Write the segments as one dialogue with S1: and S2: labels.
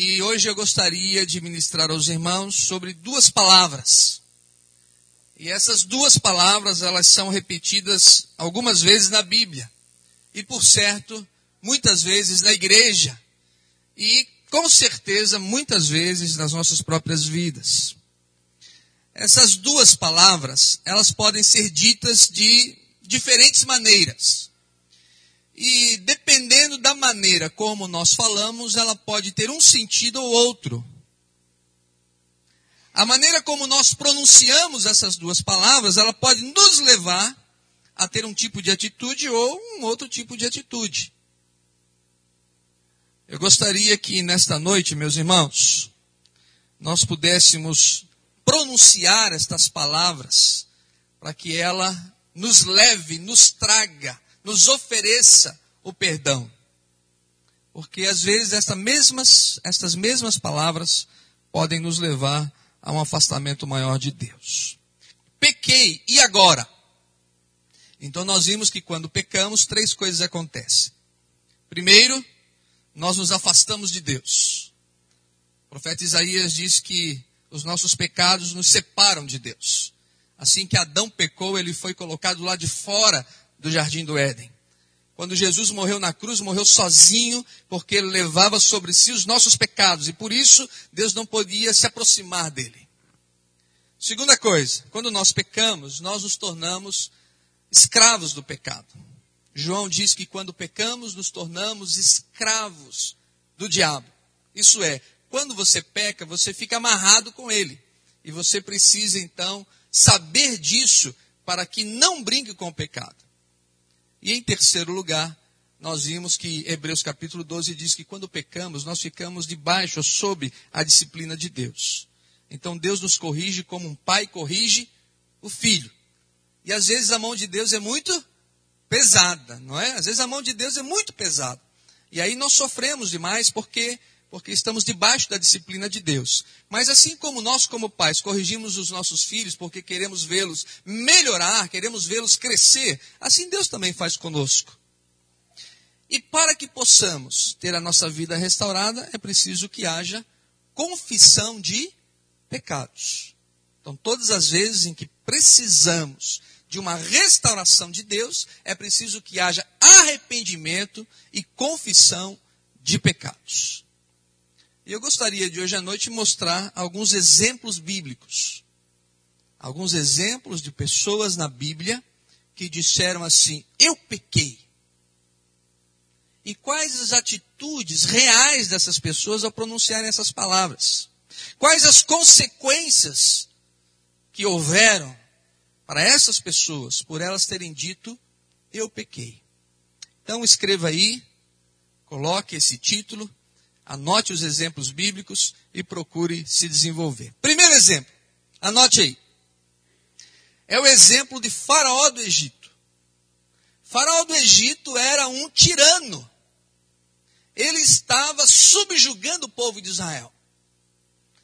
S1: E hoje eu gostaria de ministrar aos irmãos sobre duas palavras. E essas duas palavras, elas são repetidas algumas vezes na Bíblia. E por certo, muitas vezes na igreja. E com certeza, muitas vezes nas nossas próprias vidas. Essas duas palavras, elas podem ser ditas de diferentes maneiras. E dependendo da maneira como nós falamos, ela pode ter um sentido ou outro. A maneira como nós pronunciamos essas duas palavras, ela pode nos levar a ter um tipo de atitude ou um outro tipo de atitude. Eu gostaria que nesta noite, meus irmãos, nós pudéssemos pronunciar estas palavras para que ela nos leve, nos traga nos ofereça o perdão. Porque às vezes estas mesmas, estas mesmas palavras podem nos levar a um afastamento maior de Deus. Pequei, e agora? Então nós vimos que quando pecamos, três coisas acontecem. Primeiro, nós nos afastamos de Deus. O profeta Isaías diz que os nossos pecados nos separam de Deus. Assim que Adão pecou, ele foi colocado lá de fora do jardim do Éden. Quando Jesus morreu na cruz, morreu sozinho, porque ele levava sobre si os nossos pecados, e por isso Deus não podia se aproximar dele. Segunda coisa, quando nós pecamos, nós nos tornamos escravos do pecado. João diz que quando pecamos, nos tornamos escravos do diabo. Isso é, quando você peca, você fica amarrado com ele. E você precisa então saber disso para que não brinque com o pecado. E em terceiro lugar, nós vimos que Hebreus capítulo 12 diz que quando pecamos, nós ficamos debaixo, sob a disciplina de Deus. Então Deus nos corrige como um pai corrige o filho. E às vezes a mão de Deus é muito pesada, não é? Às vezes a mão de Deus é muito pesada. E aí nós sofremos demais porque porque estamos debaixo da disciplina de Deus. Mas assim como nós, como pais, corrigimos os nossos filhos porque queremos vê-los melhorar, queremos vê-los crescer, assim Deus também faz conosco. E para que possamos ter a nossa vida restaurada, é preciso que haja confissão de pecados. Então, todas as vezes em que precisamos de uma restauração de Deus, é preciso que haja arrependimento e confissão de pecados. E eu gostaria de hoje à noite mostrar alguns exemplos bíblicos. Alguns exemplos de pessoas na Bíblia que disseram assim: Eu pequei. E quais as atitudes reais dessas pessoas ao pronunciarem essas palavras? Quais as consequências que houveram para essas pessoas por elas terem dito: Eu pequei? Então escreva aí, coloque esse título Anote os exemplos bíblicos e procure se desenvolver. Primeiro exemplo, anote aí. É o exemplo de Faraó do Egito. Faraó do Egito era um tirano. Ele estava subjugando o povo de Israel.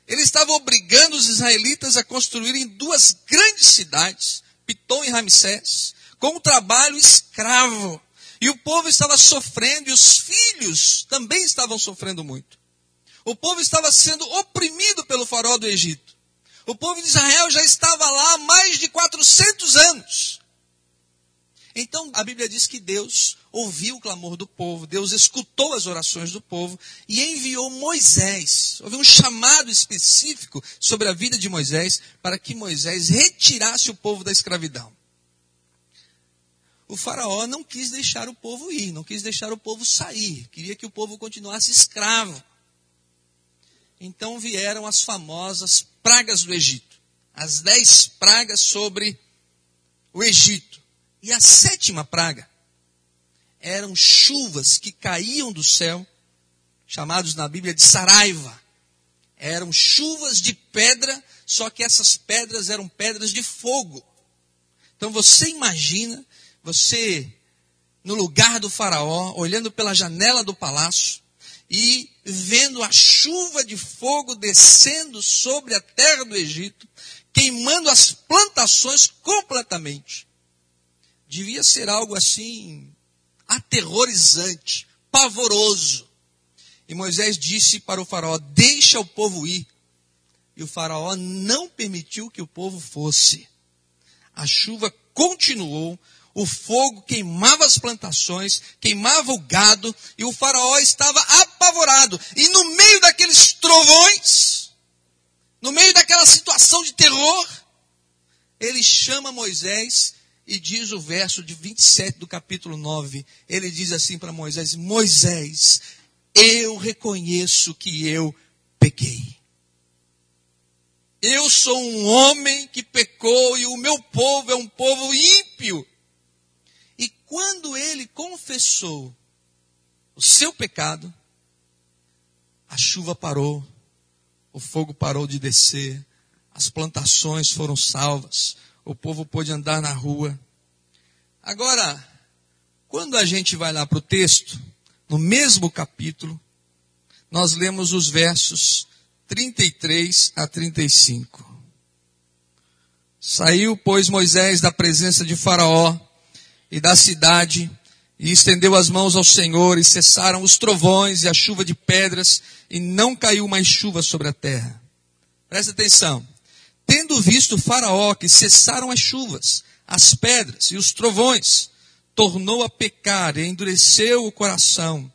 S1: Ele estava obrigando os israelitas a construírem duas grandes cidades, Pitom e Ramsés, com um trabalho escravo. E o povo estava sofrendo, e os filhos também estavam sofrendo muito. O povo estava sendo oprimido pelo farol do Egito. O povo de Israel já estava lá há mais de 400 anos. Então a Bíblia diz que Deus ouviu o clamor do povo, Deus escutou as orações do povo e enviou Moisés. Houve um chamado específico sobre a vida de Moisés para que Moisés retirasse o povo da escravidão o faraó não quis deixar o povo ir, não quis deixar o povo sair, queria que o povo continuasse escravo. Então vieram as famosas pragas do Egito, as dez pragas sobre o Egito. E a sétima praga eram chuvas que caíam do céu, chamados na Bíblia de saraiva. Eram chuvas de pedra, só que essas pedras eram pedras de fogo. Então você imagina você no lugar do faraó, olhando pela janela do palácio e vendo a chuva de fogo descendo sobre a terra do Egito, queimando as plantações completamente. Devia ser algo assim aterrorizante, pavoroso. E Moisés disse para o faraó: Deixa o povo ir. E o faraó não permitiu que o povo fosse. A chuva continuou, o fogo queimava as plantações, queimava o gado, e o faraó estava apavorado. E no meio daqueles trovões, no meio daquela situação de terror, ele chama Moisés e diz o verso de 27 do capítulo 9. Ele diz assim para Moisés: Moisés, eu reconheço que eu pequei. Eu sou um homem que pecou e o meu povo é um povo ímpio. Quando ele confessou o seu pecado, a chuva parou, o fogo parou de descer, as plantações foram salvas, o povo pôde andar na rua. Agora, quando a gente vai lá para o texto, no mesmo capítulo, nós lemos os versos 33 a 35. Saiu, pois, Moisés da presença de Faraó e da cidade, e estendeu as mãos ao Senhor, e cessaram os trovões e a chuva de pedras, e não caiu mais chuva sobre a terra. Presta atenção. Tendo visto Faraó que cessaram as chuvas, as pedras e os trovões, tornou a pecar e endureceu o coração,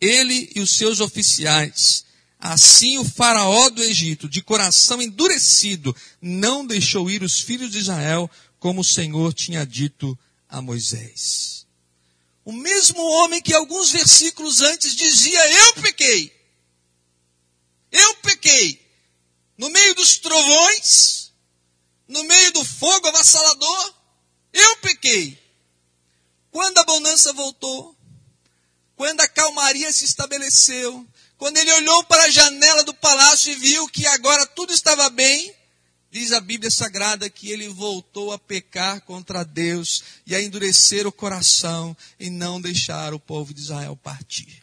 S1: ele e os seus oficiais. Assim o faraó do Egito, de coração endurecido, não deixou ir os filhos de Israel, como o Senhor tinha dito a Moisés. O mesmo homem que alguns versículos antes dizia: Eu pequei. Eu pequei. No meio dos trovões, no meio do fogo avassalador, eu pequei. Quando a bonança voltou, quando a calmaria se estabeleceu, quando ele olhou para a janela do palácio e viu que agora tudo estava bem, diz a Bíblia Sagrada que ele voltou a pecar contra Deus e a endurecer o coração e não deixar o povo de Israel partir.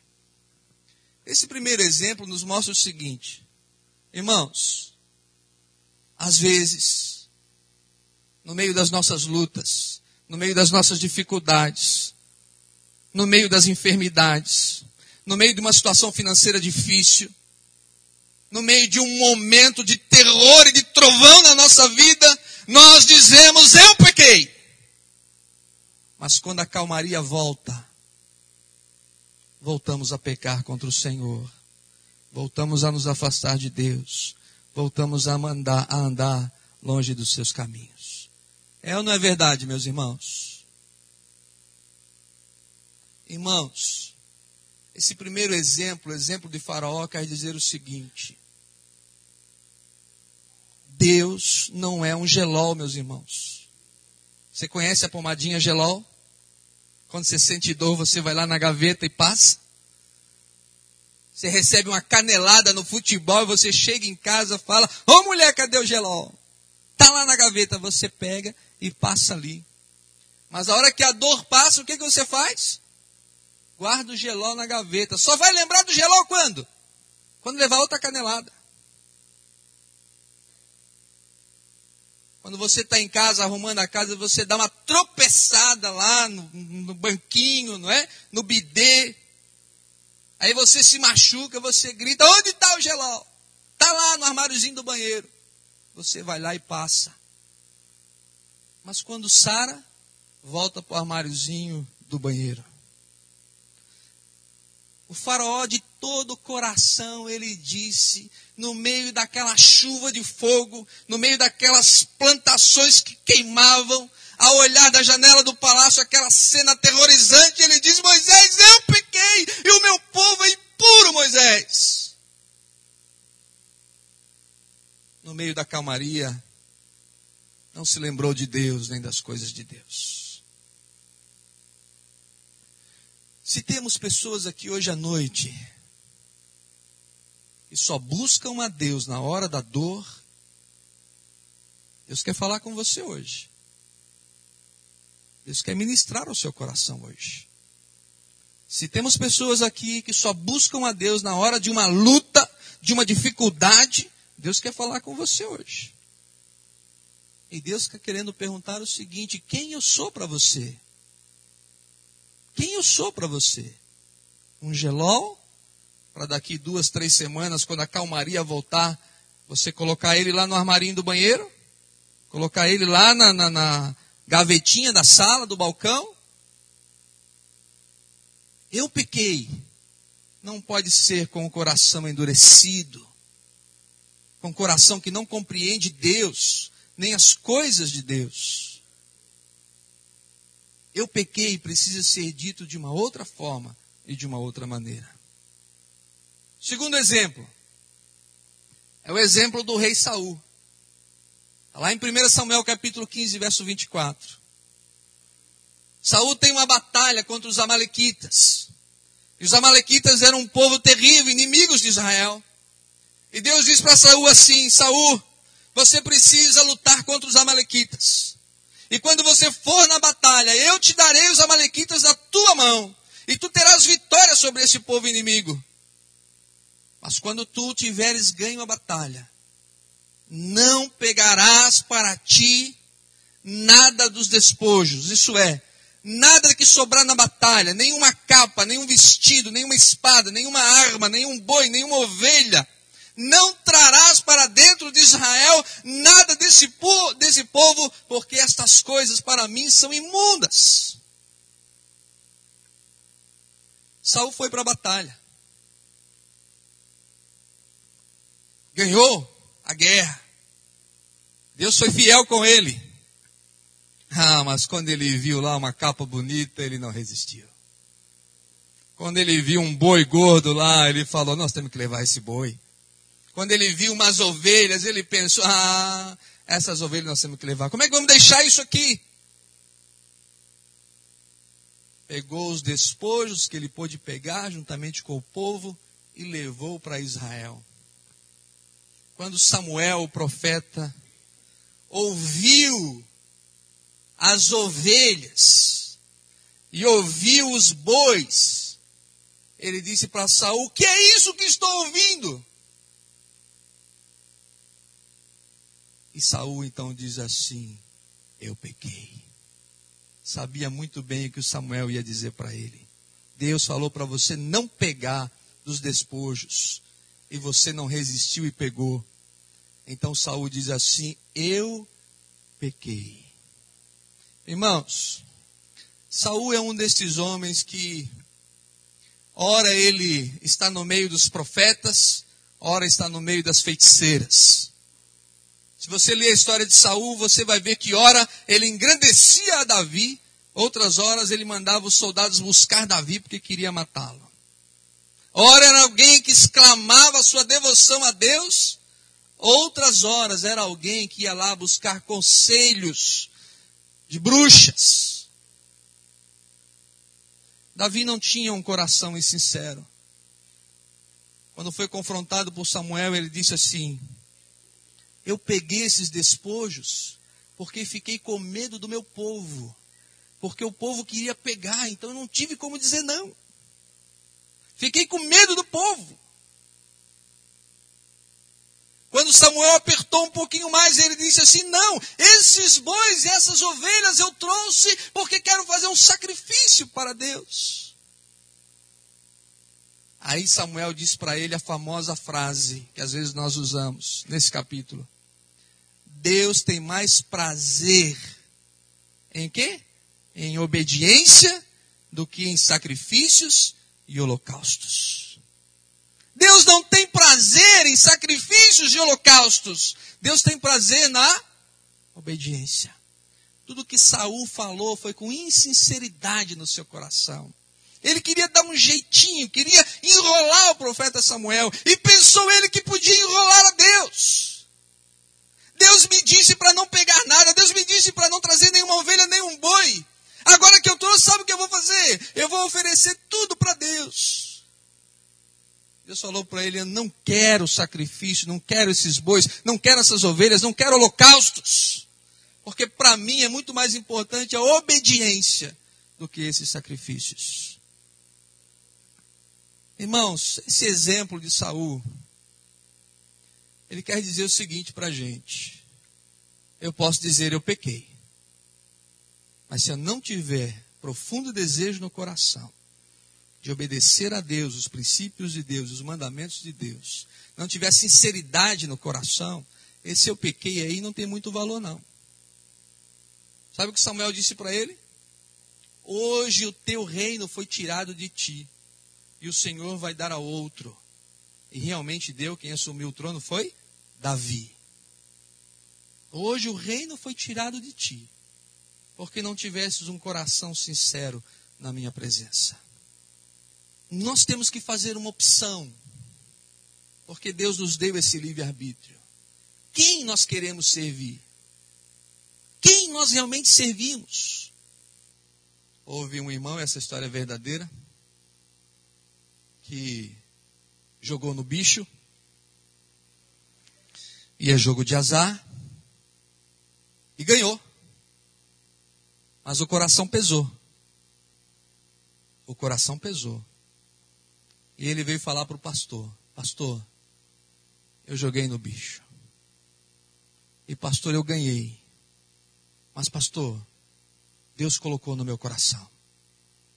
S1: Esse primeiro exemplo nos mostra o seguinte, irmãos, às vezes, no meio das nossas lutas, no meio das nossas dificuldades, no meio das enfermidades, no meio de uma situação financeira difícil, no meio de um momento de terror e de trovão na nossa vida, nós dizemos: Eu pequei. Mas quando a calmaria volta, voltamos a pecar contra o Senhor, voltamos a nos afastar de Deus, voltamos a, mandar, a andar longe dos seus caminhos. É ou não é verdade, meus irmãos? Irmãos, esse primeiro exemplo, o exemplo de Faraó, quer dizer o seguinte: Deus não é um gelol, meus irmãos. Você conhece a pomadinha gelol? Quando você sente dor, você vai lá na gaveta e passa? Você recebe uma canelada no futebol e você chega em casa e fala: Ô oh, mulher, cadê o gelol? Tá lá na gaveta, você pega e passa ali. Mas a hora que a dor passa, o que, que você faz? Guarda o geló na gaveta. Só vai lembrar do geló quando? Quando levar outra canelada. Quando você está em casa, arrumando a casa, você dá uma tropeçada lá no, no banquinho, não é? No bidê. Aí você se machuca, você grita, onde está o geló? Está lá no armáriozinho do banheiro. Você vai lá e passa. Mas quando Sara volta para o armáriozinho do banheiro. O faraó de todo o coração, ele disse, no meio daquela chuva de fogo, no meio daquelas plantações que queimavam, ao olhar da janela do palácio, aquela cena aterrorizante, ele diz, Moisés, eu pequei, e o meu povo é impuro, Moisés. No meio da calmaria, não se lembrou de Deus nem das coisas de Deus. Se temos pessoas aqui hoje à noite que só buscam a Deus na hora da dor, Deus quer falar com você hoje. Deus quer ministrar o seu coração hoje. Se temos pessoas aqui que só buscam a Deus na hora de uma luta, de uma dificuldade, Deus quer falar com você hoje. E Deus está querendo perguntar o seguinte: quem eu sou para você? Quem eu sou para você? Um gelol para daqui duas, três semanas, quando a calmaria voltar, você colocar ele lá no armarinho do banheiro, colocar ele lá na, na, na gavetinha da sala, do balcão. Eu pequei. Não pode ser com o coração endurecido, com o coração que não compreende Deus, nem as coisas de Deus. Eu pequei precisa ser dito de uma outra forma e de uma outra maneira. Segundo exemplo, é o exemplo do rei Saul. Tá lá em 1 Samuel capítulo 15, verso 24. Saul tem uma batalha contra os amalequitas. E os amalequitas eram um povo terrível, inimigos de Israel. E Deus diz para Saul assim: Saul, você precisa lutar contra os amalequitas. E quando você for na batalha, eu te darei os amalequitas na tua mão. E tu terás vitória sobre esse povo inimigo. Mas quando tu tiveres ganho a batalha, não pegarás para ti nada dos despojos. Isso é, nada que sobrar na batalha, nenhuma capa, nenhum vestido, nenhuma espada, nenhuma arma, nenhum boi, nenhuma ovelha. Não trarás para dentro de Israel nada desse, po desse povo, porque estas coisas para mim são imundas. Saul foi para a batalha. ganhou a guerra. Deus foi fiel com ele. Ah, mas quando ele viu lá uma capa bonita, ele não resistiu. Quando ele viu um boi gordo lá, ele falou: Nós temos que levar esse boi. Quando ele viu umas ovelhas, ele pensou: Ah, essas ovelhas nós temos que levar. Como é que vamos deixar isso aqui? Pegou os despojos que ele pôde pegar juntamente com o povo e levou para Israel quando Samuel, o profeta, ouviu as ovelhas e ouviu os bois, ele disse para Saul: "Que é isso que estou ouvindo?" E Saul então diz assim: "Eu pequei." Sabia muito bem o que o Samuel ia dizer para ele. Deus falou para você não pegar dos despojos, e você não resistiu e pegou. Então Saul diz assim: Eu pequei. Irmãos, Saul é um destes homens que ora ele está no meio dos profetas, ora está no meio das feiticeiras. Se você ler a história de Saul, você vai ver que ora ele engrandecia a Davi, outras horas ele mandava os soldados buscar Davi porque queria matá-lo. Ora era alguém que exclamava sua devoção a Deus, Outras horas era alguém que ia lá buscar conselhos de bruxas. Davi não tinha um coração insincero. Quando foi confrontado por Samuel, ele disse assim: Eu peguei esses despojos porque fiquei com medo do meu povo. Porque o povo queria pegar, então eu não tive como dizer não. Fiquei com medo do povo. Quando Samuel apertou um pouquinho mais, ele disse assim: Não, esses bois e essas ovelhas eu trouxe porque quero fazer um sacrifício para Deus. Aí Samuel diz para ele a famosa frase que às vezes nós usamos nesse capítulo: Deus tem mais prazer em quê? Em obediência do que em sacrifícios e holocaustos. Deus não tem prazer em sacrifícios e holocaustos. Deus tem prazer na obediência. Tudo que Saul falou foi com insinceridade no seu coração. Ele queria dar um jeitinho, queria enrolar o profeta Samuel. E pensou ele que podia enrolar a Deus. Deus me disse para não pegar nada. Deus me disse para não trazer nenhuma ovelha, nenhum boi. Agora que eu trouxe, sabe o que eu vou fazer? Eu vou oferecer tudo para Deus. Deus falou para ele: Eu não quero sacrifício, não quero esses bois, não quero essas ovelhas, não quero holocaustos. Porque para mim é muito mais importante a obediência do que esses sacrifícios. Irmãos, esse exemplo de Saul, ele quer dizer o seguinte para a gente. Eu posso dizer, eu pequei. Mas se eu não tiver profundo desejo no coração de obedecer a Deus, os princípios de Deus, os mandamentos de Deus, não tiver sinceridade no coração, esse eu pequei aí não tem muito valor não. Sabe o que Samuel disse para ele? Hoje o teu reino foi tirado de ti, e o Senhor vai dar a outro. E realmente deu, quem assumiu o trono foi Davi. Hoje o reino foi tirado de ti, porque não tivesses um coração sincero na minha presença. Nós temos que fazer uma opção, porque Deus nos deu esse livre-arbítrio. Quem nós queremos servir? Quem nós realmente servimos? Houve um irmão, essa história é verdadeira, que jogou no bicho, e é jogo de azar, e ganhou. Mas o coração pesou. O coração pesou. E ele veio falar para o pastor: Pastor, eu joguei no bicho. E pastor, eu ganhei. Mas pastor, Deus colocou no meu coração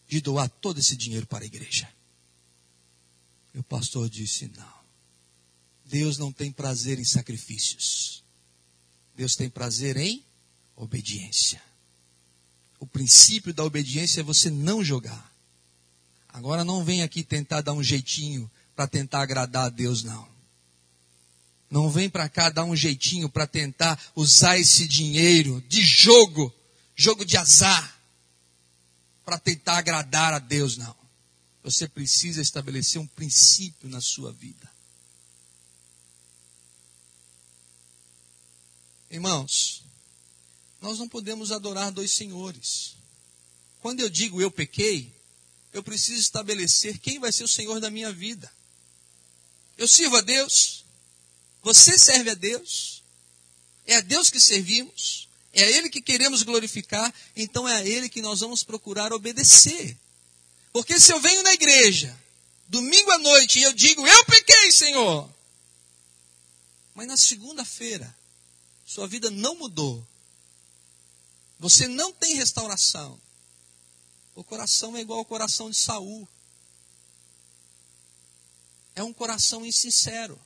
S1: de doar todo esse dinheiro para a igreja. E o pastor disse: Não. Deus não tem prazer em sacrifícios. Deus tem prazer em obediência. O princípio da obediência é você não jogar. Agora não vem aqui tentar dar um jeitinho para tentar agradar a Deus, não. Não vem para cá dar um jeitinho para tentar usar esse dinheiro de jogo, jogo de azar, para tentar agradar a Deus, não. Você precisa estabelecer um princípio na sua vida. Irmãos, nós não podemos adorar dois senhores. Quando eu digo eu pequei, eu preciso estabelecer quem vai ser o Senhor da minha vida. Eu sirvo a Deus, você serve a Deus, é a Deus que servimos, é a Ele que queremos glorificar, então é a Ele que nós vamos procurar obedecer. Porque se eu venho na igreja, domingo à noite, e eu digo, eu pequei, Senhor, mas na segunda-feira, sua vida não mudou, você não tem restauração. O coração é igual ao coração de Saul. É um coração insincero.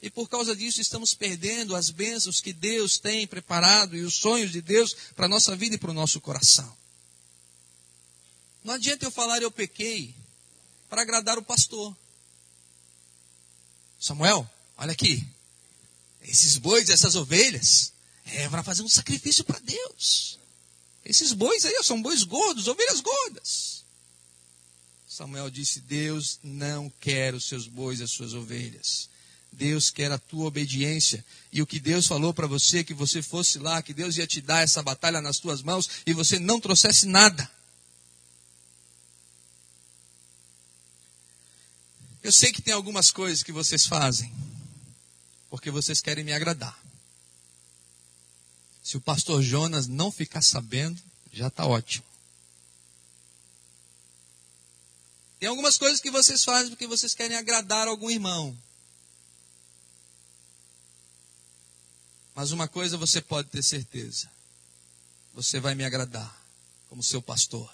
S1: E por causa disso estamos perdendo as bênçãos que Deus tem preparado e os sonhos de Deus para a nossa vida e para o nosso coração. Não adianta eu falar eu pequei para agradar o pastor. Samuel, olha aqui. Esses bois, essas ovelhas, é para fazer um sacrifício para Deus. Esses bois aí são bois gordos, ovelhas gordas. Samuel disse: Deus não quer os seus bois e as suas ovelhas. Deus quer a tua obediência. E o que Deus falou para você, que você fosse lá, que Deus ia te dar essa batalha nas tuas mãos e você não trouxesse nada. Eu sei que tem algumas coisas que vocês fazem, porque vocês querem me agradar. Se o pastor Jonas não ficar sabendo, já está ótimo. Tem algumas coisas que vocês fazem porque vocês querem agradar algum irmão. Mas uma coisa você pode ter certeza: você vai me agradar como seu pastor,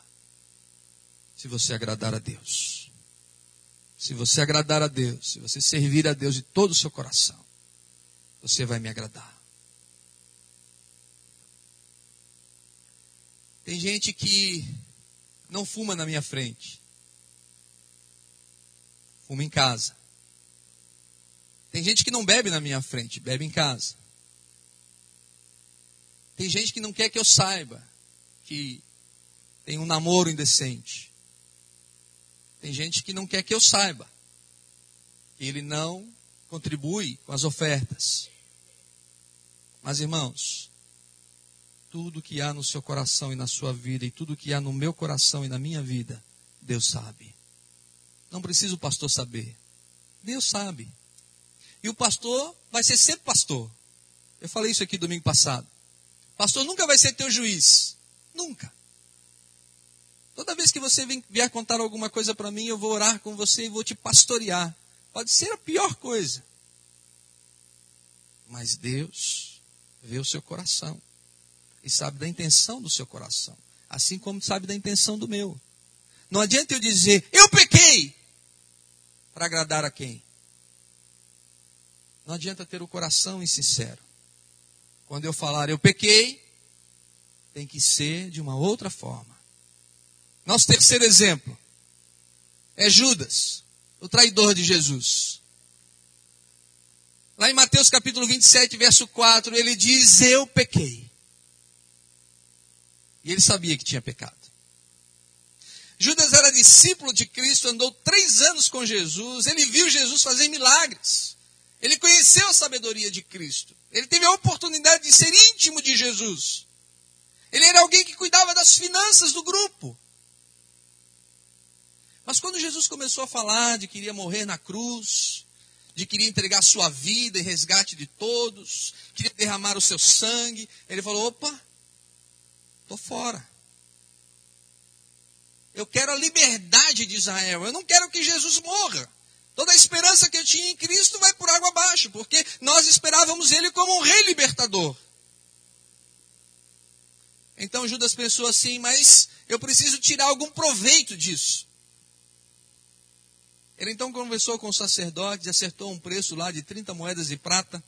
S1: se você agradar a Deus. Se você agradar a Deus, se você servir a Deus de todo o seu coração, você vai me agradar. Tem gente que não fuma na minha frente. Fuma em casa. Tem gente que não bebe na minha frente, bebe em casa. Tem gente que não quer que eu saiba que tem um namoro indecente. Tem gente que não quer que eu saiba ele não contribui com as ofertas. Mas irmãos, tudo que há no seu coração e na sua vida, e tudo que há no meu coração e na minha vida, Deus sabe. Não precisa o pastor saber. Deus sabe. E o pastor vai ser sempre pastor. Eu falei isso aqui domingo passado. Pastor nunca vai ser teu juiz. Nunca. Toda vez que você vier contar alguma coisa para mim, eu vou orar com você e vou te pastorear. Pode ser a pior coisa. Mas Deus vê o seu coração e sabe da intenção do seu coração, assim como sabe da intenção do meu. Não adianta eu dizer, eu pequei, para agradar a quem? Não adianta ter o coração insincero. Quando eu falar eu pequei, tem que ser de uma outra forma. Nosso terceiro exemplo é Judas, o traidor de Jesus. Lá em Mateus capítulo 27, verso 4, ele diz: Eu pequei. E ele sabia que tinha pecado. Judas era discípulo de Cristo, andou três anos com Jesus, ele viu Jesus fazer milagres. Ele conheceu a sabedoria de Cristo. Ele teve a oportunidade de ser íntimo de Jesus. Ele era alguém que cuidava das finanças do grupo. Mas quando Jesus começou a falar de que iria morrer na cruz, de que iria entregar sua vida em resgate de todos, queria derramar o seu sangue. Ele falou: opa, estou fora. Eu quero a liberdade de Israel. Eu não quero que Jesus morra. Toda a esperança que eu tinha em Cristo vai por água abaixo, porque nós esperávamos ele como um rei libertador. Então Judas pensou assim, mas eu preciso tirar algum proveito disso. Ele então conversou com o sacerdote, acertou um preço lá de 30 moedas de prata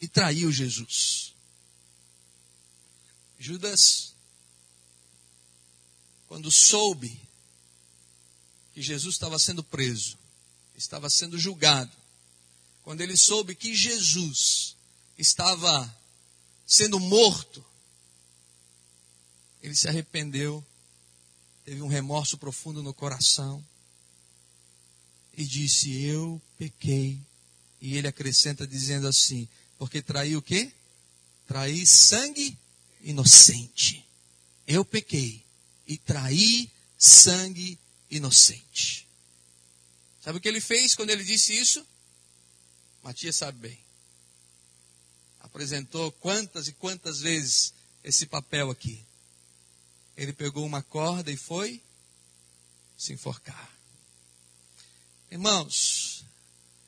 S1: e traiu Jesus. Judas, quando soube que Jesus estava sendo preso, estava sendo julgado, quando ele soube que Jesus estava sendo morto, ele se arrependeu, teve um remorso profundo no coração e disse: Eu pequei. E ele acrescenta dizendo assim: Porque traí o quê? Traí sangue inocente. Eu pequei e traí sangue inocente. Sabe o que ele fez quando ele disse isso? Matias sabe bem. Apresentou quantas e quantas vezes esse papel aqui. Ele pegou uma corda e foi se enforcar. Irmãos,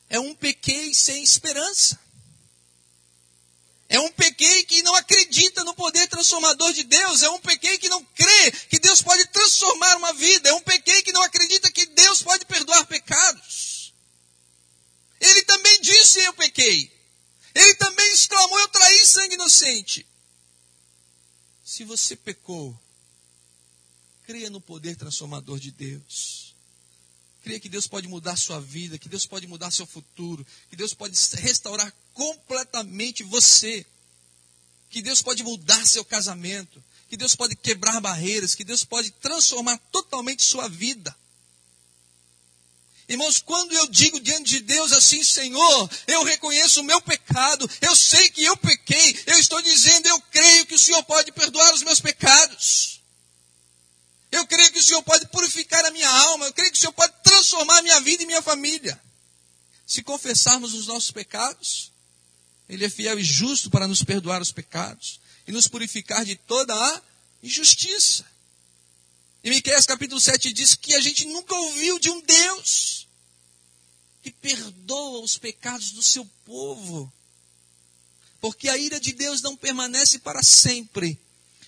S1: é um pequei sem esperança. É um pequei que não acredita no poder transformador de Deus. É um pequei que não crê que Deus pode transformar uma vida. É um pequei que não acredita que Deus pode perdoar pecados. Ele também disse: Eu pequei. Ele também exclamou: Eu traí sangue inocente. Se você pecou, creia no poder transformador de Deus. Creia que Deus pode mudar sua vida, que Deus pode mudar seu futuro, que Deus pode restaurar completamente você, que Deus pode mudar seu casamento, que Deus pode quebrar barreiras, que Deus pode transformar totalmente sua vida. Irmãos, quando eu digo diante de Deus assim, Senhor, eu reconheço o meu pecado, eu sei que eu pequei, eu estou dizendo, eu creio que o Senhor pode perdoar os meus pecados. Eu creio que o Senhor pode purificar a minha alma. Eu creio que o Senhor pode transformar a minha vida e minha família. Se confessarmos os nossos pecados, Ele é fiel e justo para nos perdoar os pecados e nos purificar de toda a injustiça. Em Miqueias capítulo 7 diz que a gente nunca ouviu de um Deus que perdoa os pecados do seu povo. Porque a ira de Deus não permanece para sempre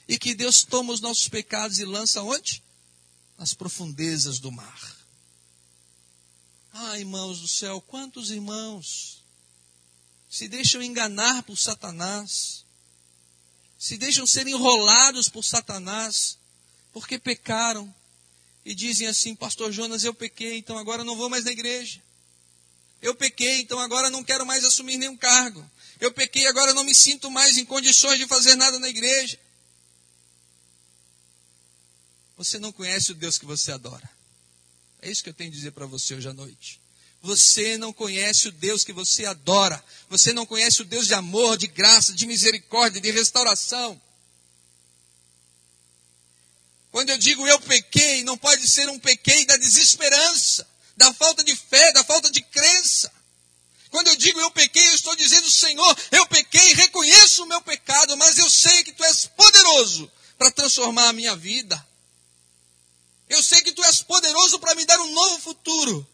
S1: e que Deus toma os nossos pecados e lança onde? Nas profundezas do mar. Ah, irmãos do céu, quantos irmãos se deixam enganar por Satanás, se deixam ser enrolados por Satanás, porque pecaram e dizem assim: Pastor Jonas, eu pequei, então agora não vou mais na igreja. Eu pequei, então agora não quero mais assumir nenhum cargo. Eu pequei, agora não me sinto mais em condições de fazer nada na igreja. Você não conhece o Deus que você adora. É isso que eu tenho a dizer para você hoje à noite. Você não conhece o Deus que você adora. Você não conhece o Deus de amor, de graça, de misericórdia, de restauração. Quando eu digo eu pequei, não pode ser um pequei da desesperança, da falta de fé, da falta de crença. Quando eu digo eu pequei, eu estou dizendo, Senhor, eu pequei, reconheço o meu pecado, mas eu sei que tu és poderoso para transformar a minha vida. Eu sei que tu és poderoso para me dar um novo futuro.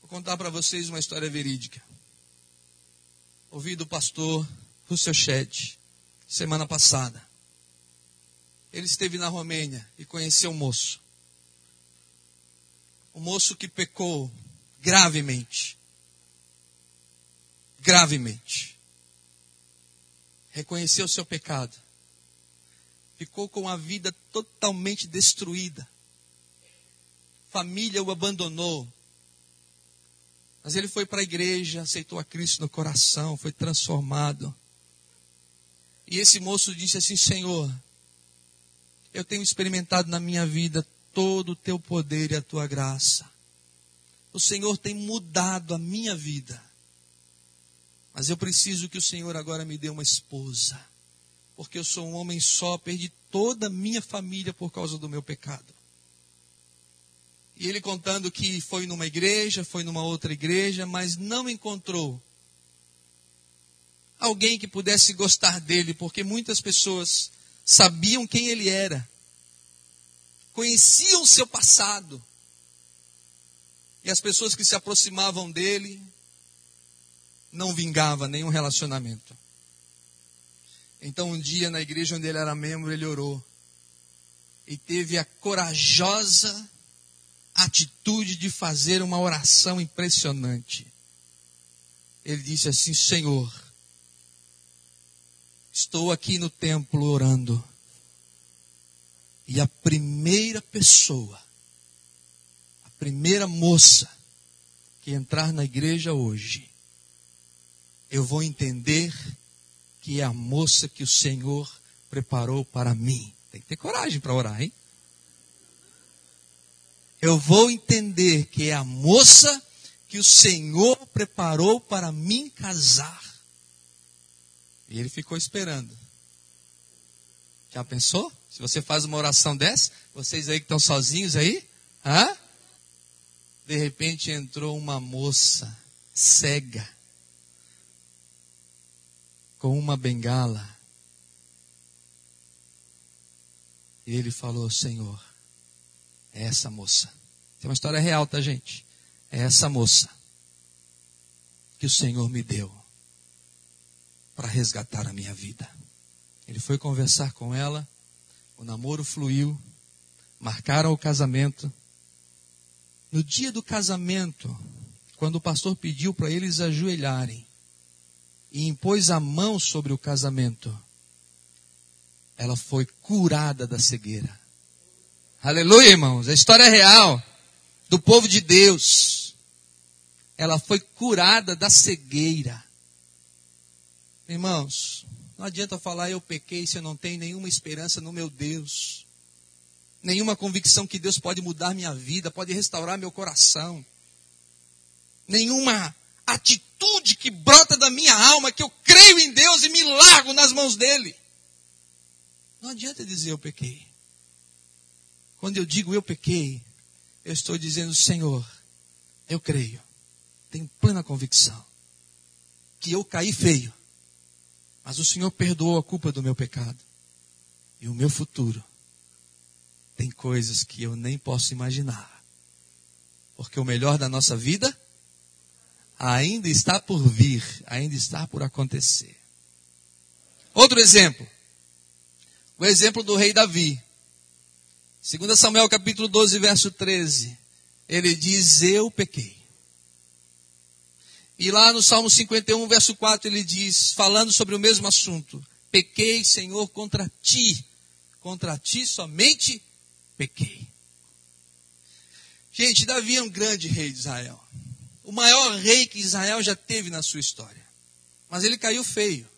S1: Vou contar para vocês uma história verídica. Ouvi do pastor Russell Shedd, semana passada. ele esteve na Romênia e conheceu um moço. Um moço que pecou gravemente. Gravemente. Reconheceu o seu pecado. Ficou com a vida totalmente destruída. Família o abandonou. Mas ele foi para a igreja, aceitou a Cristo no coração, foi transformado. E esse moço disse assim: Senhor, eu tenho experimentado na minha vida todo o teu poder e a tua graça. O Senhor tem mudado a minha vida. Mas eu preciso que o Senhor agora me dê uma esposa. Porque eu sou um homem só, perdi toda a minha família por causa do meu pecado. E ele contando que foi numa igreja, foi numa outra igreja, mas não encontrou alguém que pudesse gostar dele, porque muitas pessoas sabiam quem ele era, conheciam o seu passado. E as pessoas que se aproximavam dele não vingava nenhum relacionamento. Então um dia na igreja onde ele era membro, ele orou e teve a corajosa atitude de fazer uma oração impressionante. Ele disse assim: Senhor, estou aqui no templo orando, e a primeira pessoa, a primeira moça que entrar na igreja hoje, eu vou entender que é a moça que o Senhor preparou para mim. Tem que ter coragem para orar, hein? eu vou entender que é a moça que o Senhor preparou para mim casar. E ele ficou esperando. Já pensou? Se você faz uma oração dessa, vocês aí que estão sozinhos aí, hã? De repente entrou uma moça cega, com uma bengala. E ele falou: Senhor, é essa moça. Tem uma história real, tá, gente? É essa moça que o Senhor me deu para resgatar a minha vida. Ele foi conversar com ela, o namoro fluiu, marcaram o casamento. No dia do casamento, quando o pastor pediu para eles ajoelharem e impôs a mão sobre o casamento, ela foi curada da cegueira. Aleluia, irmãos. A história é real do povo de Deus. Ela foi curada da cegueira. Irmãos, não adianta falar eu pequei se eu não tenho nenhuma esperança no meu Deus. Nenhuma convicção que Deus pode mudar minha vida, pode restaurar meu coração. Nenhuma atitude que brota da minha alma que eu creio em Deus e me largo nas mãos dele. Não adianta dizer eu pequei. Quando eu digo eu pequei, eu estou dizendo, Senhor, eu creio, tenho plena convicção que eu caí feio, mas o Senhor perdoou a culpa do meu pecado. E o meu futuro tem coisas que eu nem posso imaginar. Porque o melhor da nossa vida ainda está por vir, ainda está por acontecer. Outro exemplo. O exemplo do rei Davi. 2 Samuel capítulo 12, verso 13. Ele diz: Eu pequei. E lá no Salmo 51, verso 4, ele diz, falando sobre o mesmo assunto: Pequei, Senhor, contra ti. Contra ti somente pequei. Gente, Davi é um grande rei de Israel. O maior rei que Israel já teve na sua história. Mas ele caiu feio.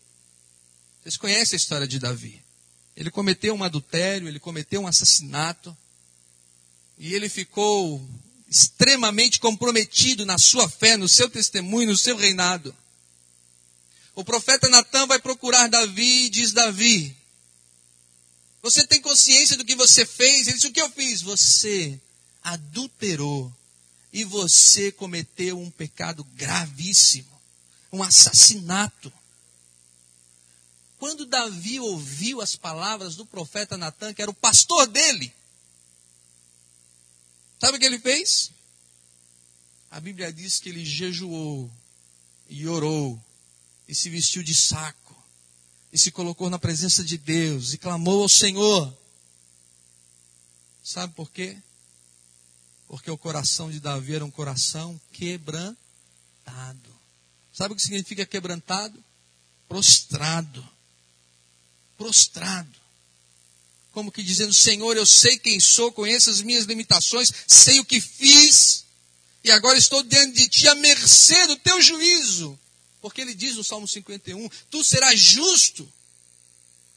S1: Vocês conhecem a história de Davi. Ele cometeu um adultério, ele cometeu um assassinato. E ele ficou extremamente comprometido na sua fé, no seu testemunho, no seu reinado. O profeta Natan vai procurar Davi e diz: Davi, você tem consciência do que você fez? Ele disse: O que eu fiz? Você adulterou e você cometeu um pecado gravíssimo, um assassinato. Quando Davi ouviu as palavras do profeta Natan, que era o pastor dele, sabe o que ele fez? A Bíblia diz que ele jejuou e orou e se vestiu de saco e se colocou na presença de Deus e clamou ao Senhor. Sabe por quê? Porque o coração de Davi era um coração quebrantado. Sabe o que significa quebrantado? Prostrado. Prostrado. Como que dizendo: Senhor, eu sei quem sou, conheço as minhas limitações, sei o que fiz, e agora estou diante de ti à mercê do teu juízo. Porque ele diz no Salmo 51: Tu serás justo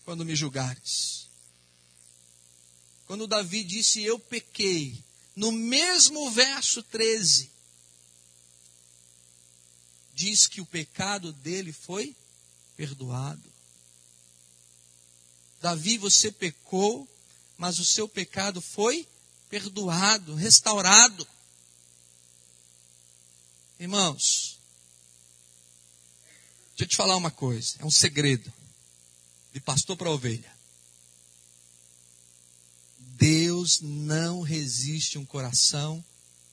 S1: quando me julgares. Quando Davi disse: Eu pequei, no mesmo verso 13, diz que o pecado dele foi perdoado. Davi, você pecou, mas o seu pecado foi perdoado, restaurado. Irmãos, deixa eu te falar uma coisa, é um segredo, de pastor para ovelha. Deus não resiste um coração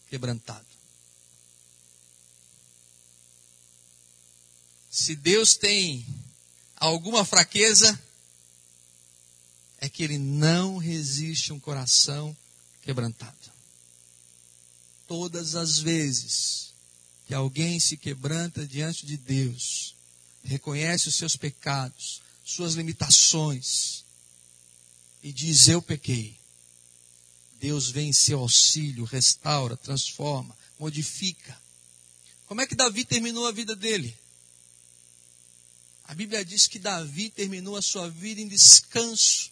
S1: quebrantado. Se Deus tem alguma fraqueza, é que Ele não resiste um coração quebrantado. Todas as vezes que alguém se quebranta diante de Deus, reconhece os seus pecados, suas limitações, e diz: Eu pequei. Deus vem em seu auxílio, restaura, transforma, modifica. Como é que Davi terminou a vida dele? A Bíblia diz que Davi terminou a sua vida em descanso,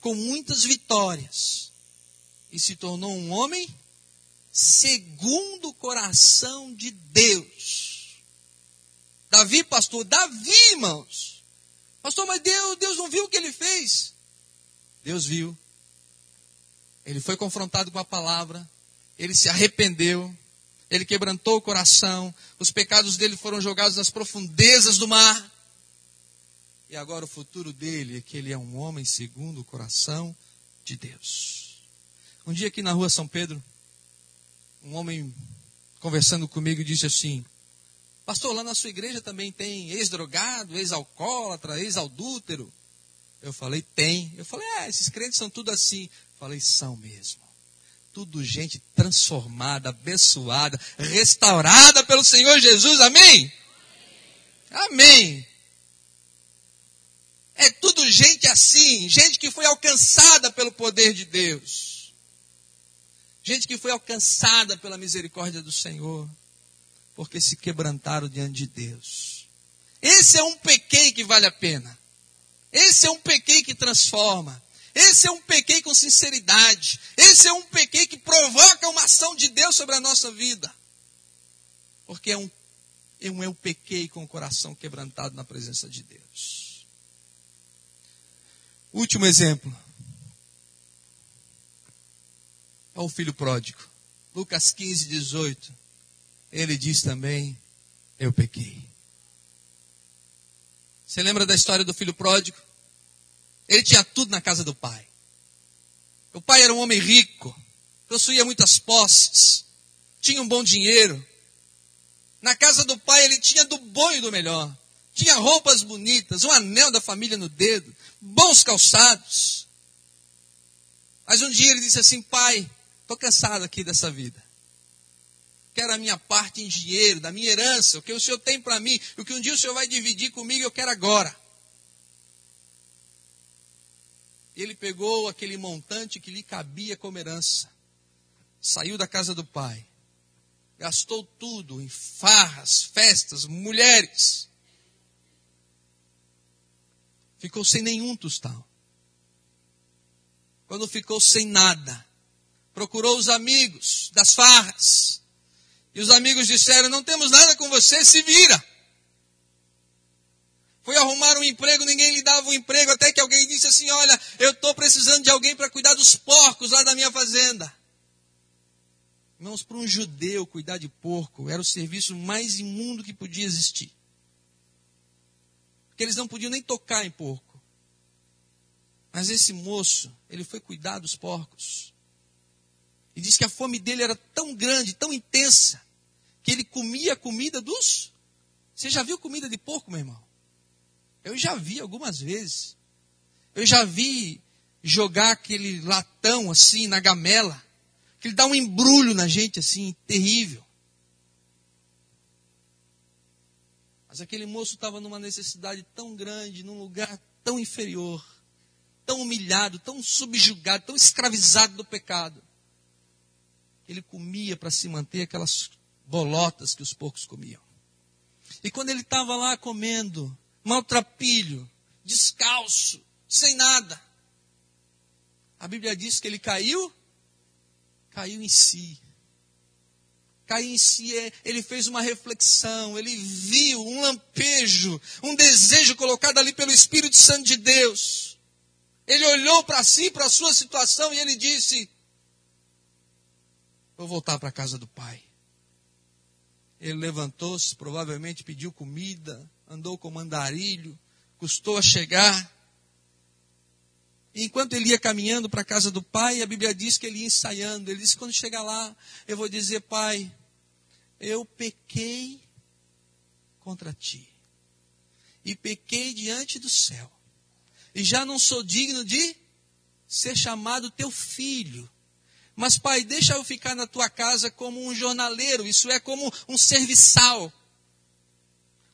S1: com muitas vitórias, e se tornou um homem segundo o coração de Deus. Davi, pastor, Davi, irmãos. Pastor, mas Deus, Deus não viu o que ele fez? Deus viu. Ele foi confrontado com a palavra, ele se arrependeu, ele quebrantou o coração, os pecados dele foram jogados nas profundezas do mar. E agora o futuro dele é que ele é um homem segundo o coração de Deus. Um dia aqui na rua São Pedro, um homem conversando comigo disse assim: Pastor, lá na sua igreja também tem ex-drogado, ex-alcoólatra, ex-adúltero. Eu falei, tem. Eu falei, é, esses crentes são tudo assim. Falei, são mesmo. Tudo gente transformada, abençoada, restaurada pelo Senhor Jesus, amém? Amém. É tudo gente assim, gente que foi alcançada pelo poder de Deus. Gente que foi alcançada pela misericórdia do Senhor, porque se quebrantaram diante de Deus. Esse é um pequeno que vale a pena. Esse é um pequeno que transforma. Esse é um pequeno com sinceridade. Esse é um pequeno que provoca uma ação de Deus sobre a nossa vida. Porque é um, é um eu pequei com o coração quebrantado na presença de Deus. Último exemplo. É o filho pródigo. Lucas 15, 18. Ele diz também: Eu pequei. Você lembra da história do filho pródigo? Ele tinha tudo na casa do pai. O pai era um homem rico, possuía muitas posses, tinha um bom dinheiro. Na casa do pai ele tinha do bom e do melhor. Tinha roupas bonitas, um anel da família no dedo, bons calçados. Mas um dia ele disse assim: Pai, estou cansado aqui dessa vida. Quero a minha parte em dinheiro, da minha herança, o que o Senhor tem para mim, o que um dia o Senhor vai dividir comigo, eu quero agora. Ele pegou aquele montante que lhe cabia como herança, saiu da casa do pai, gastou tudo em farras, festas, mulheres ficou sem nenhum tostão. Quando ficou sem nada, procurou os amigos das farras. E os amigos disseram: Não temos nada com você, se vira. Foi arrumar um emprego, ninguém lhe dava um emprego, até que alguém disse assim: Olha, eu estou precisando de alguém para cuidar dos porcos lá da minha fazenda. Irmãos, para um judeu cuidar de porco era o serviço mais imundo que podia existir porque eles não podiam nem tocar em porco. Mas esse moço, ele foi cuidar dos porcos. E diz que a fome dele era tão grande, tão intensa, que ele comia a comida dos. Você já viu comida de porco, meu irmão? Eu já vi algumas vezes. Eu já vi jogar aquele latão assim na gamela, que ele dá um embrulho na gente assim, terrível. Mas aquele moço estava numa necessidade tão grande, num lugar tão inferior, tão humilhado, tão subjugado, tão escravizado do pecado. Ele comia para se manter aquelas bolotas que os porcos comiam. E quando ele estava lá comendo, maltrapilho, descalço, sem nada, a Bíblia diz que ele caiu, caiu em si. Caiu em si, é, ele fez uma reflexão, ele viu um lampejo, um desejo colocado ali pelo Espírito Santo de Deus. Ele olhou para si, para a sua situação, e ele disse: Vou voltar para a casa do pai. Ele levantou-se, provavelmente pediu comida, andou com mandarilho, custou a chegar. E enquanto ele ia caminhando para a casa do pai, a Bíblia diz que ele ia ensaiando. Ele disse: quando chegar lá, eu vou dizer, pai, eu pequei contra ti. E pequei diante do céu. E já não sou digno de ser chamado teu filho. Mas, pai, deixa eu ficar na tua casa como um jornaleiro, isso é como um serviçal.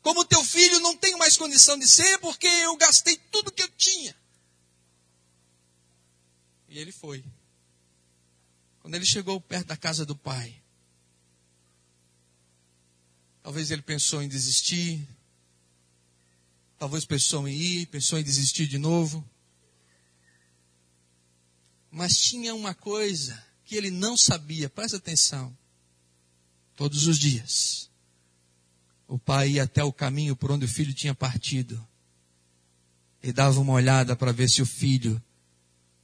S1: Como teu filho não tenho mais condição de ser porque eu gastei tudo que eu tinha. E ele foi. Quando ele chegou perto da casa do pai, talvez ele pensou em desistir, talvez pensou em ir, pensou em desistir de novo. Mas tinha uma coisa que ele não sabia, presta atenção. Todos os dias, o pai ia até o caminho por onde o filho tinha partido e dava uma olhada para ver se o filho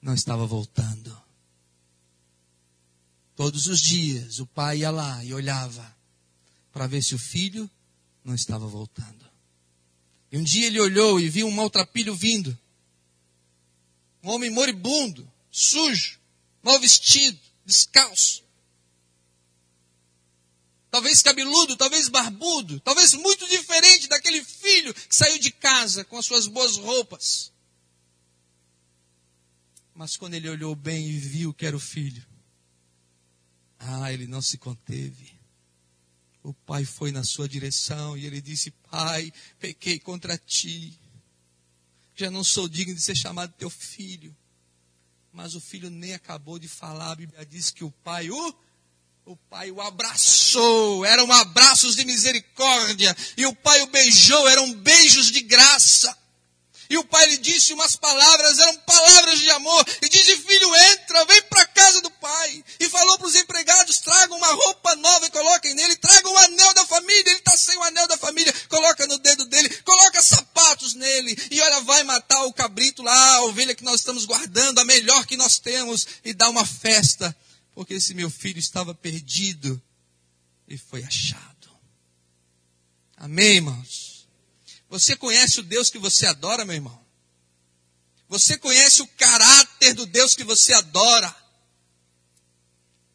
S1: não estava voltando. Todos os dias o pai ia lá e olhava para ver se o filho não estava voltando. E um dia ele olhou e viu um maltrapilho vindo. Um homem moribundo, sujo, mal vestido, descalço. Talvez cabeludo, talvez barbudo, talvez muito diferente daquele filho que saiu de casa com as suas boas roupas. Mas quando ele olhou bem e viu que era o filho, ah, ele não se conteve. O pai foi na sua direção e ele disse: Pai, pequei contra ti. Já não sou digno de ser chamado teu filho. Mas o filho nem acabou de falar. A Bíblia diz que o pai o o pai o abraçou, eram abraços de misericórdia, e o pai o beijou, eram beijos de graça. E o pai lhe disse umas palavras, eram palavras de amor. E disse, filho, entra, vem para a casa do pai. E falou para os empregados, tragam uma roupa nova e coloquem nele. Tragam o anel da família, ele está sem o anel da família. Coloca no dedo dele, coloca sapatos nele. E olha, vai matar o cabrito lá, a ovelha que nós estamos guardando, a melhor que nós temos. E dá uma festa. Porque esse meu filho estava perdido e foi achado. Amém, irmãos? Você conhece o Deus que você adora, meu irmão? Você conhece o caráter do Deus que você adora?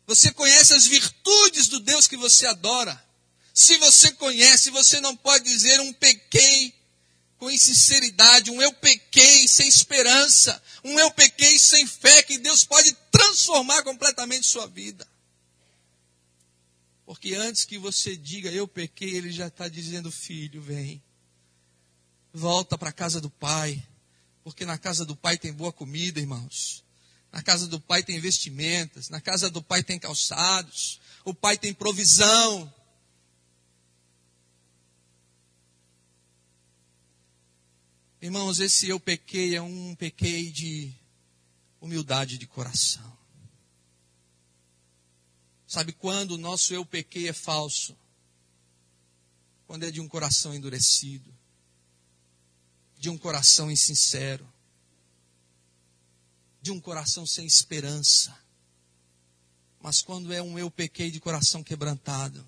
S1: Você conhece as virtudes do Deus que você adora? Se você conhece, você não pode dizer um pequei com insinceridade, um eu pequei sem esperança, um eu pequei sem fé, que Deus pode transformar completamente sua vida. Porque antes que você diga eu pequei, Ele já está dizendo, filho, vem. Volta para a casa do pai, porque na casa do pai tem boa comida, irmãos. Na casa do pai tem vestimentas, na casa do pai tem calçados, o pai tem provisão. Irmãos, esse eu pequei é um pequei de humildade de coração. Sabe quando o nosso eu pequei é falso? Quando é de um coração endurecido de um coração insincero, de um coração sem esperança. Mas quando é um eu pequei de coração quebrantado,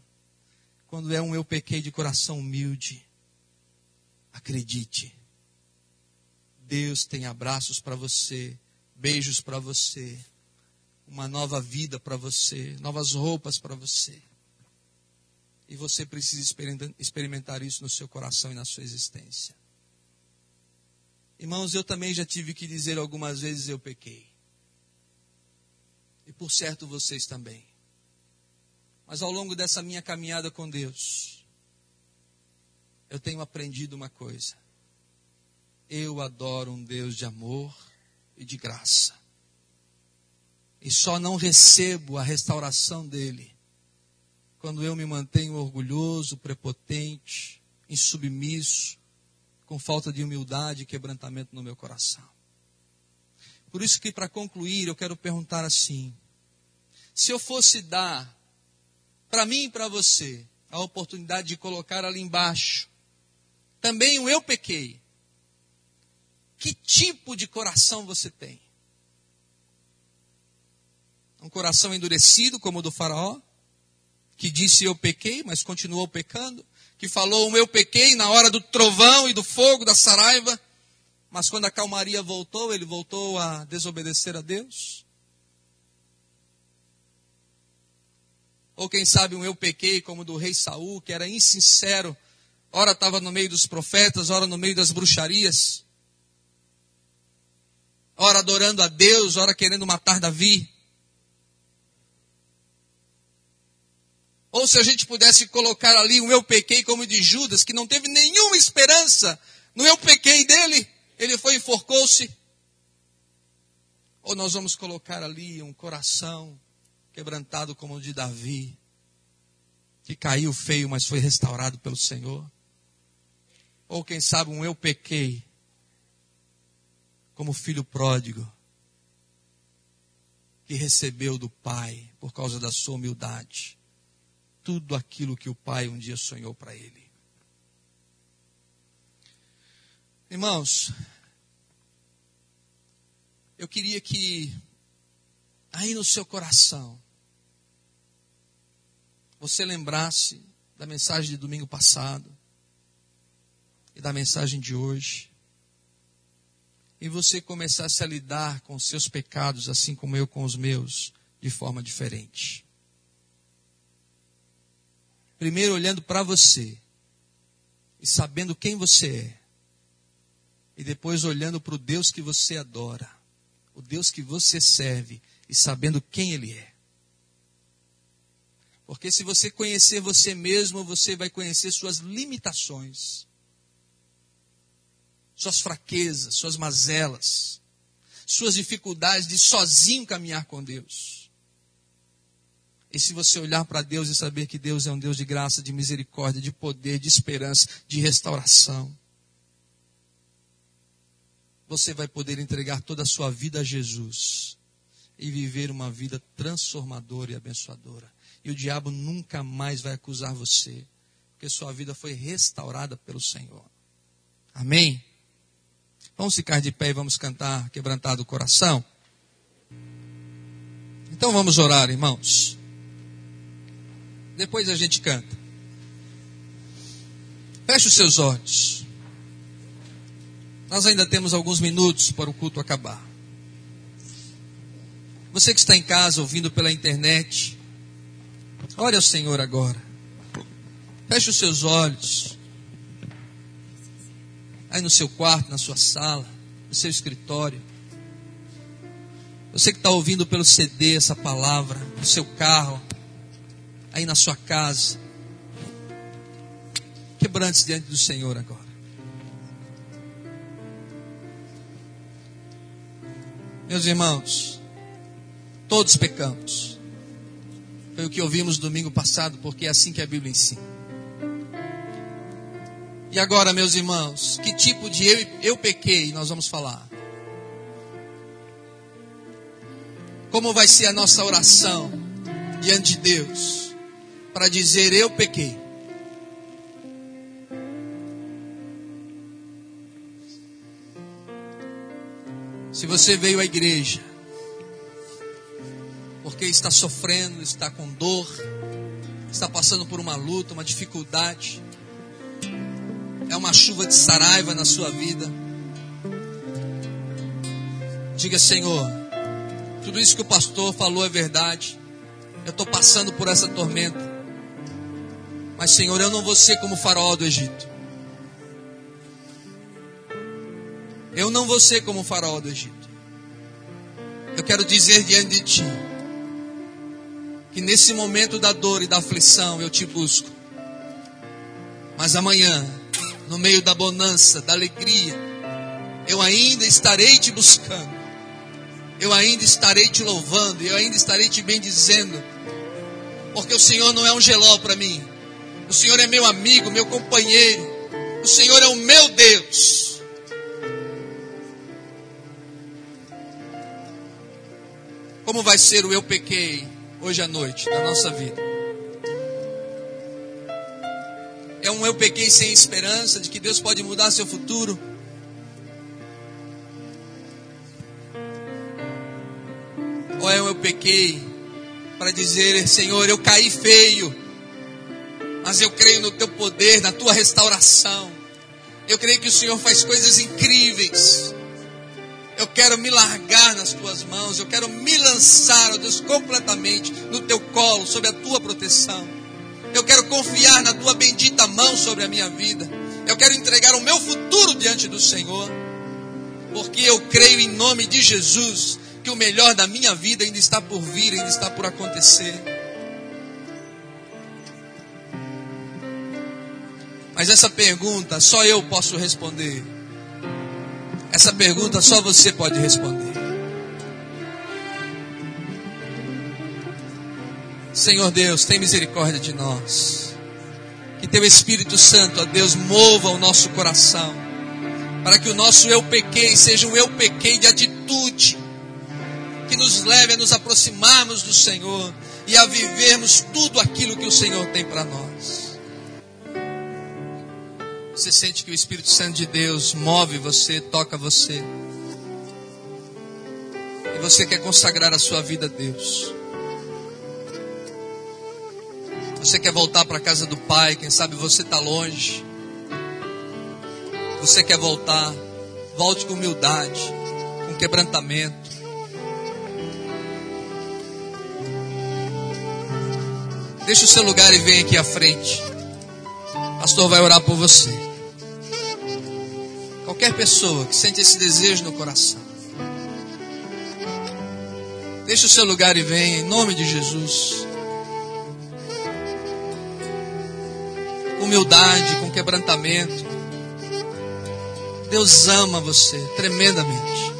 S1: quando é um eu pequei de coração humilde, acredite, Deus tem abraços para você, beijos para você, uma nova vida para você, novas roupas para você. E você precisa experimentar isso no seu coração e na sua existência. Irmãos, eu também já tive que dizer algumas vezes eu pequei. E por certo vocês também. Mas ao longo dessa minha caminhada com Deus, eu tenho aprendido uma coisa. Eu adoro um Deus de amor e de graça. E só não recebo a restauração dele quando eu me mantenho orgulhoso, prepotente, insubmisso, com falta de humildade e quebrantamento no meu coração. Por isso que para concluir eu quero perguntar assim: se eu fosse dar para mim e para você a oportunidade de colocar ali embaixo, também o eu pequei. Que tipo de coração você tem? Um coração endurecido como o do faraó, que disse eu pequei, mas continuou pecando? que falou: O meu pequei na hora do trovão e do fogo, da saraiva. Mas quando a calmaria voltou, ele voltou a desobedecer a Deus? Ou quem sabe um eu pequei como do rei Saul, que era insincero, ora estava no meio dos profetas, ora no meio das bruxarias, ora adorando a Deus, ora querendo matar Davi. Ou se a gente pudesse colocar ali o eu pequei como de Judas, que não teve nenhuma esperança no eu pequei dele, ele foi e enforcou-se. Ou nós vamos colocar ali um coração quebrantado como o de Davi, que caiu feio, mas foi restaurado pelo Senhor. Ou quem sabe um eu pequei, como filho pródigo, que recebeu do Pai por causa da sua humildade tudo aquilo que o pai um dia sonhou para ele. Irmãos, eu queria que aí no seu coração você lembrasse da mensagem de domingo passado e da mensagem de hoje. E você começasse a lidar com os seus pecados, assim como eu com os meus, de forma diferente. Primeiro olhando para você e sabendo quem você é. E depois olhando para o Deus que você adora, o Deus que você serve e sabendo quem Ele é. Porque se você conhecer você mesmo, você vai conhecer suas limitações, suas fraquezas, suas mazelas, suas dificuldades de sozinho caminhar com Deus. E se você olhar para Deus e saber que Deus é um Deus de graça, de misericórdia, de poder, de esperança, de restauração, você vai poder entregar toda a sua vida a Jesus e viver uma vida transformadora e abençoadora. E o diabo nunca mais vai acusar você, porque sua vida foi restaurada pelo Senhor. Amém? Vamos ficar de pé e vamos cantar quebrantado o coração? Então vamos orar, irmãos. Depois a gente canta. Feche os seus olhos. Nós ainda temos alguns minutos para o culto acabar. Você que está em casa ouvindo pela internet, ore ao Senhor agora. Feche os seus olhos. Aí no seu quarto, na sua sala, no seu escritório. Você que está ouvindo pelo CD essa palavra, no seu carro, aí na sua casa. Quebrante-se diante do Senhor agora. Meus irmãos, todos pecamos. Foi o que ouvimos domingo passado, porque é assim que a Bíblia ensina. E agora, meus irmãos, que tipo de eu, eu pequei nós vamos falar? Como vai ser a nossa oração diante de Deus? para dizer: Eu pequei. Se você veio à igreja porque está sofrendo, está com dor, está passando por uma luta, uma dificuldade, uma chuva de saraiva na sua vida, diga: Senhor, tudo isso que o pastor falou é verdade. Eu estou passando por essa tormenta. Mas, Senhor, eu não vou ser como o faraó do Egito. Eu não vou ser como o faraó do Egito. Eu quero dizer diante de ti que nesse momento da dor e da aflição eu te busco. Mas amanhã, no meio da bonança, da alegria, eu ainda estarei te buscando. Eu ainda estarei te louvando, eu ainda estarei te bendizendo. Porque o Senhor não é um geló para mim. O Senhor é meu amigo, meu companheiro. O Senhor é o meu Deus. Como vai ser o eu pequei hoje à noite na nossa vida? É um eu pequei sem esperança de que Deus pode mudar seu futuro? Ou é um eu pequei para dizer, Senhor, eu caí feio, mas eu creio no teu poder, na tua restauração. Eu creio que o Senhor faz coisas incríveis. Eu quero me largar nas tuas mãos, eu quero me lançar, ó Deus, completamente no teu colo, sob a tua proteção. Eu quero confiar na tua bendita mão sobre a minha vida. Eu quero entregar o meu futuro diante do Senhor, porque eu creio em nome de Jesus que o melhor da minha vida ainda está por vir, ainda está por acontecer. Mas essa pergunta só eu posso responder. Essa pergunta só você pode responder. Senhor Deus, tem misericórdia de nós. Que teu Espírito Santo, ó Deus, mova o nosso coração. Para que o nosso eu pequei seja um eu pequei de atitude. Que nos leve a nos aproximarmos do Senhor e a vivermos tudo aquilo que o Senhor tem para nós. Você sente que o Espírito Santo de Deus move você, toca você. E você quer consagrar a sua vida a Deus. Você quer voltar para a casa do Pai, quem sabe você está longe. Você quer voltar, volte com humildade, com quebrantamento. Deixa o seu lugar e vem aqui à frente. O pastor vai orar por você. Qualquer pessoa que sente esse desejo no coração. Deixe o seu lugar e venha em nome de Jesus. Humildade, com quebrantamento. Deus ama você tremendamente.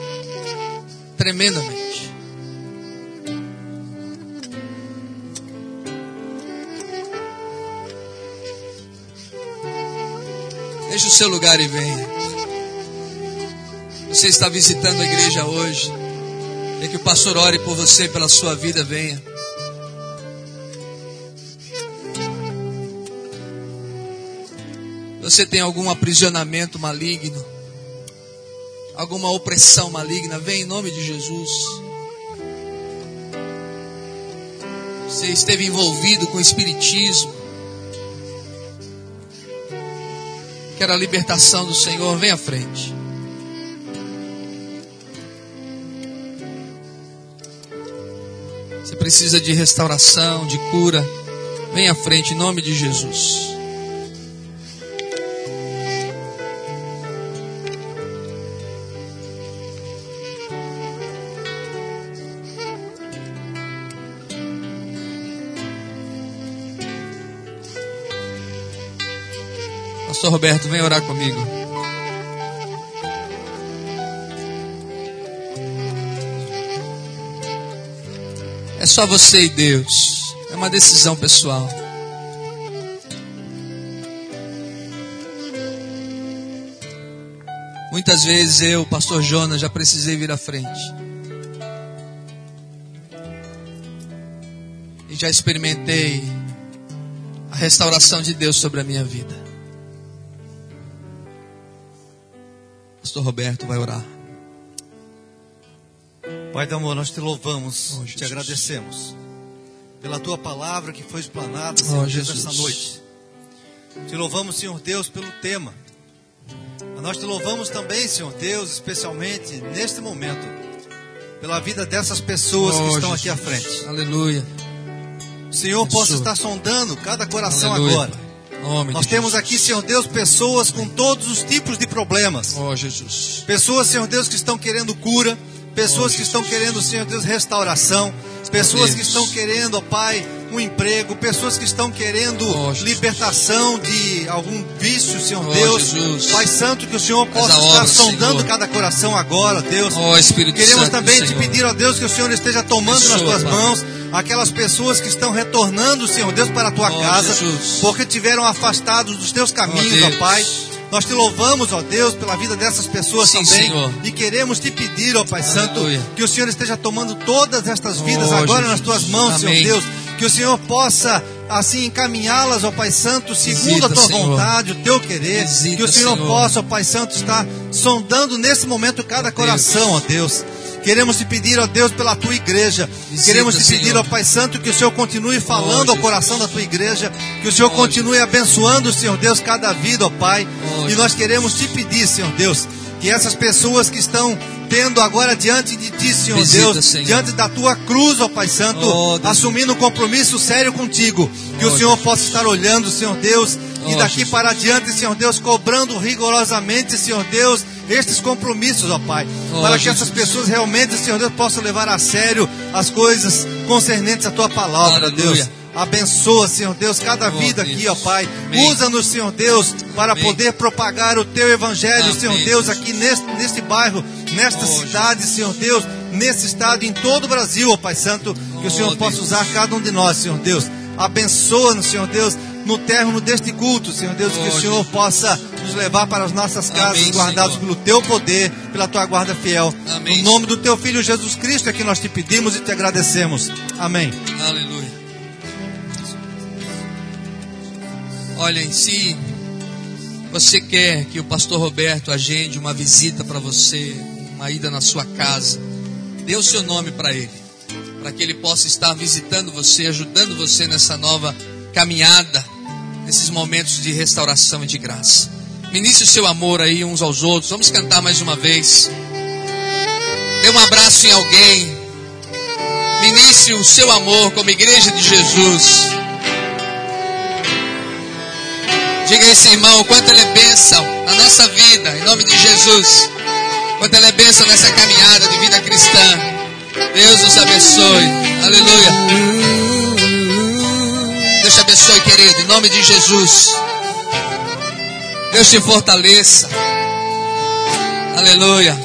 S1: Tremendamente. Deixe o seu lugar e venha. Você está visitando a igreja hoje. É que o pastor ore por você, pela sua vida, venha. Você tem algum aprisionamento maligno, alguma opressão maligna, vem em nome de Jesus. Você esteve envolvido com o espiritismo. Quer a libertação do Senhor, vem à frente. precisa de restauração, de cura, vem à frente em nome de Jesus. Pastor Roberto, vem orar comigo. É só você e Deus. É uma decisão pessoal. Muitas vezes eu, pastor Jonas, já precisei vir à frente. E já experimentei a restauração de Deus sobre a minha vida. Pastor Roberto vai orar.
S2: Pai do amor, nós te louvamos, oh, te agradecemos pela tua palavra que foi explanada, Senhor, oh, Deus, essa noite. Te louvamos, Senhor Deus, pelo tema. Nós te louvamos também, Senhor Deus, especialmente neste momento, pela vida dessas pessoas oh, que estão Jesus. aqui à frente.
S1: Aleluia.
S2: O Senhor possa estar sondando cada coração Aleluia. agora. Nós temos aqui, Senhor Deus, pessoas com todos os tipos de problemas.
S1: Oh, Jesus.
S2: Pessoas, Senhor Deus, que estão querendo cura. Pessoas oh, que estão querendo, Senhor Deus, restauração. Pessoas que estão querendo, ó Pai, um emprego, pessoas que estão querendo oh, libertação de algum vício, Senhor oh, Deus. Jesus. Pai Santo, que o Senhor possa estar obra, sondando Senhor. cada coração agora, Deus.
S1: Oh, Espírito
S2: Queremos
S1: Santo,
S2: também te pedir, ó Deus, que o Senhor esteja tomando Pessoa, nas tuas pai. mãos aquelas pessoas que estão retornando, Senhor Deus, para a tua casa, Jesus. porque tiveram afastados dos teus caminhos, ó Pai. Nós te louvamos, ó Deus, pela vida dessas pessoas Sim, também. Senhor. E queremos te pedir, ó Pai Aleluia. Santo, que o Senhor esteja tomando todas estas vidas oh, agora Jesus. nas tuas mãos, Amém. Senhor Deus. Que o Senhor possa assim encaminhá-las, ó Pai Santo, segundo Visita, a tua Senhor. vontade, o teu querer. Visita, que o Senhor, Senhor, possa, ó Pai Santo, estar sondando nesse momento cada coração, ó Deus. Queremos te pedir, ó Deus, pela tua igreja. Visita, Queremos te pedir, Senhor. ó Pai Santo, que o Senhor continue falando oh, ao coração da tua igreja. Que o Senhor oh, continue Jesus. abençoando, Senhor Deus, cada vida, ó Pai. Oh, e nós queremos te pedir, Senhor Deus, que essas pessoas que estão tendo agora diante de ti, Senhor Visita, Deus, Senhor. diante da tua cruz, ó Pai Santo, oh, assumindo um compromisso sério contigo, que oh, o Senhor Deus. possa estar olhando, Senhor Deus, oh, e daqui para diante, Senhor Deus, cobrando rigorosamente, Senhor Deus, estes compromissos, ó Pai, oh, para que Jesus. essas pessoas realmente, Senhor Deus, possam levar a sério as coisas concernentes à tua palavra, Aleluia. Deus. Abençoa, Senhor Deus, cada oh, vida Deus. aqui, ó Pai. Usa-nos, Senhor Deus, para Amém. poder propagar o teu evangelho, Amém. Senhor Deus, aqui neste, neste bairro, nesta oh, cidade, Jesus. Senhor Deus, nesse estado, em todo o Brasil, ó Pai Santo. Que o Senhor oh, possa Deus. usar cada um de nós, Senhor Deus. Abençoa-nos, Senhor Deus, no término deste culto, Senhor Deus, que o Senhor Jesus. possa nos levar para as nossas casas, Amém, guardados Senhor. pelo teu poder, pela tua guarda fiel. Amém, no nome do teu filho Jesus Cristo é que nós te pedimos e te agradecemos. Amém.
S1: Aleluia. Olha, em si, você quer que o pastor Roberto agende uma visita para você, uma ida na sua casa, dê o seu nome para ele, para que ele possa estar visitando você, ajudando você nessa nova caminhada, nesses momentos de restauração e de graça. Ministre o seu amor aí uns aos outros. Vamos cantar mais uma vez. Dê um abraço em alguém. Ministre o seu amor como igreja de Jesus. Diga a esse irmão quanto ele é bênção na nossa vida, em nome de Jesus. Quanto ele é bênção nessa caminhada de vida cristã. Deus nos abençoe. Aleluia. Abençoe, querido, em nome de Jesus. Deus te fortaleça. Aleluia.